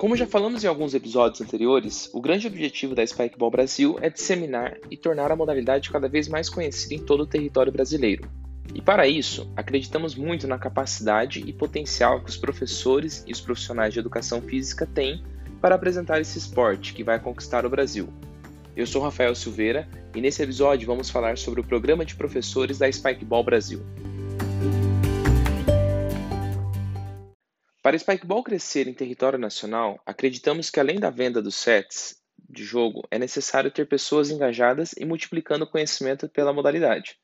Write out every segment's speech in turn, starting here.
Como já falamos em alguns episódios anteriores, o grande objetivo da Spikeball Brasil é disseminar e tornar a modalidade cada vez mais conhecida em todo o território brasileiro. E para isso, acreditamos muito na capacidade e potencial que os professores e os profissionais de educação física têm para apresentar esse esporte que vai conquistar o Brasil. Eu sou Rafael Silveira e nesse episódio vamos falar sobre o programa de professores da Spikeball Brasil. Para Spikeball crescer em território nacional, acreditamos que além da venda dos sets de jogo, é necessário ter pessoas engajadas e multiplicando o conhecimento pela modalidade.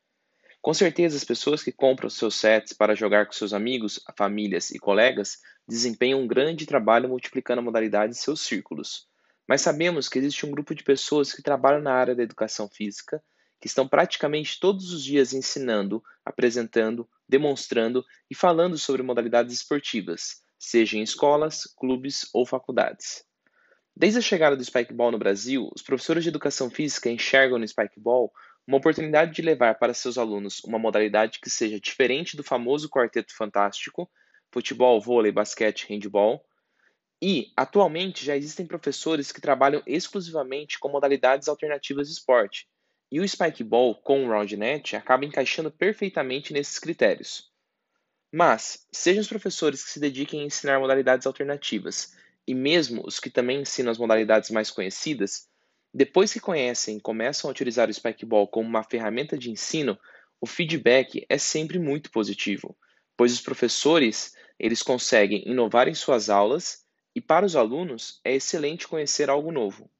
Com certeza, as pessoas que compram seus sets para jogar com seus amigos, famílias e colegas desempenham um grande trabalho multiplicando a modalidade em seus círculos. Mas sabemos que existe um grupo de pessoas que trabalham na área da educação física, que estão praticamente todos os dias ensinando, apresentando, demonstrando e falando sobre modalidades esportivas, seja em escolas, clubes ou faculdades. Desde a chegada do Spikeball no Brasil, os professores de educação física enxergam no Spikeball uma oportunidade de levar para seus alunos uma modalidade que seja diferente do famoso quarteto fantástico, futebol, vôlei, basquete, handball. E, atualmente, já existem professores que trabalham exclusivamente com modalidades alternativas de esporte. E o Spikeball com o RoundNet acaba encaixando perfeitamente nesses critérios. Mas, sejam os professores que se dediquem a ensinar modalidades alternativas, e mesmo os que também ensinam as modalidades mais conhecidas, depois que conhecem e começam a utilizar o Spikeball como uma ferramenta de ensino, o feedback é sempre muito positivo, pois os professores eles conseguem inovar em suas aulas e para os alunos é excelente conhecer algo novo.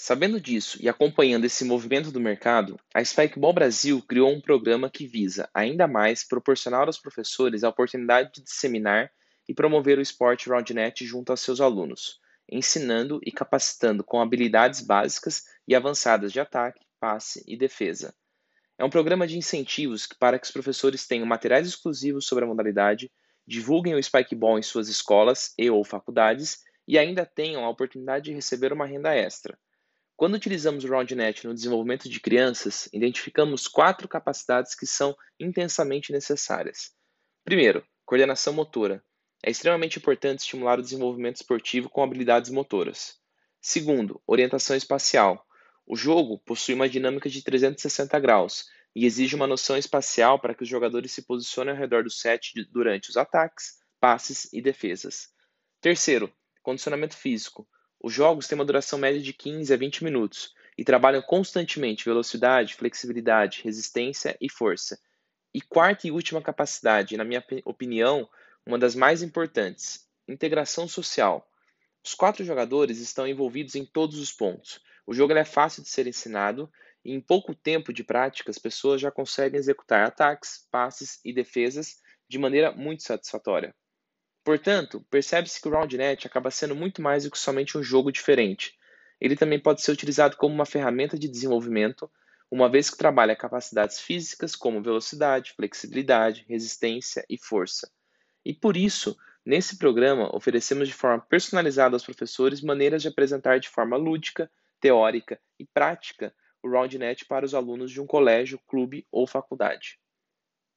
Sabendo disso e acompanhando esse movimento do mercado, a Spikeball Brasil criou um programa que visa ainda mais proporcionar aos professores a oportunidade de disseminar e promover o esporte RoundNet junto aos seus alunos, ensinando e capacitando com habilidades básicas e avançadas de ataque, passe e defesa. É um programa de incentivos para que os professores tenham materiais exclusivos sobre a modalidade, divulguem o Spikeball em suas escolas e ou faculdades e ainda tenham a oportunidade de receber uma renda extra. Quando utilizamos o RoundNet no desenvolvimento de crianças, identificamos quatro capacidades que são intensamente necessárias. Primeiro, coordenação motora, é extremamente importante estimular o desenvolvimento esportivo com habilidades motoras. Segundo, orientação espacial. O jogo possui uma dinâmica de 360 graus e exige uma noção espacial para que os jogadores se posicionem ao redor do set durante os ataques, passes e defesas. Terceiro, condicionamento físico. Os jogos têm uma duração média de 15 a 20 minutos e trabalham constantemente velocidade, flexibilidade, resistência e força. E quarta e última capacidade, na minha opinião, uma das mais importantes, integração social. Os quatro jogadores estão envolvidos em todos os pontos. O jogo é fácil de ser ensinado e em pouco tempo de prática as pessoas já conseguem executar ataques, passes e defesas de maneira muito satisfatória. Portanto, percebe-se que o RoundNet acaba sendo muito mais do que somente um jogo diferente. Ele também pode ser utilizado como uma ferramenta de desenvolvimento, uma vez que trabalha capacidades físicas como velocidade, flexibilidade, resistência e força. E por isso, nesse programa, oferecemos de forma personalizada aos professores maneiras de apresentar de forma lúdica, teórica e prática o RoundNet para os alunos de um colégio, clube ou faculdade.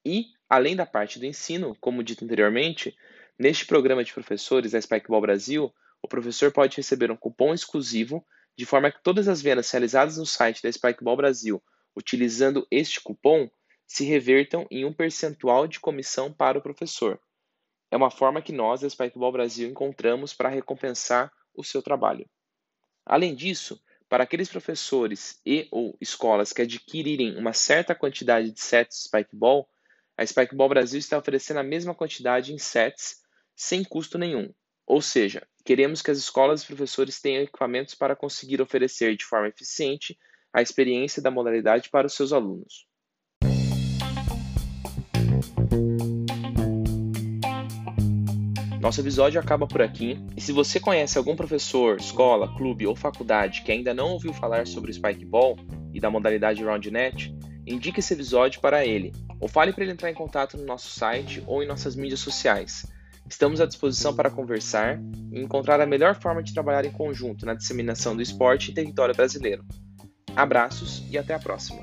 E, além da parte do ensino, como dito anteriormente, neste programa de professores da Spikeball Brasil, o professor pode receber um cupom exclusivo, de forma que todas as vendas realizadas no site da Spikeball Brasil utilizando este cupom se revertam em um percentual de comissão para o professor. É uma forma que nós, da Spikeball Brasil, encontramos para recompensar o seu trabalho. Além disso, para aqueles professores e ou escolas que adquirirem uma certa quantidade de sets Spikeball, a Spikeball Brasil está oferecendo a mesma quantidade em sets sem custo nenhum. Ou seja, queremos que as escolas e professores tenham equipamentos para conseguir oferecer de forma eficiente a experiência da modalidade para os seus alunos. Nosso episódio acaba por aqui. E se você conhece algum professor, escola, clube ou faculdade que ainda não ouviu falar sobre o Spikeball e da modalidade RoundNet, indique esse episódio para ele ou fale para ele entrar em contato no nosso site ou em nossas mídias sociais. Estamos à disposição para conversar e encontrar a melhor forma de trabalhar em conjunto na disseminação do esporte em território brasileiro. Abraços e até a próxima!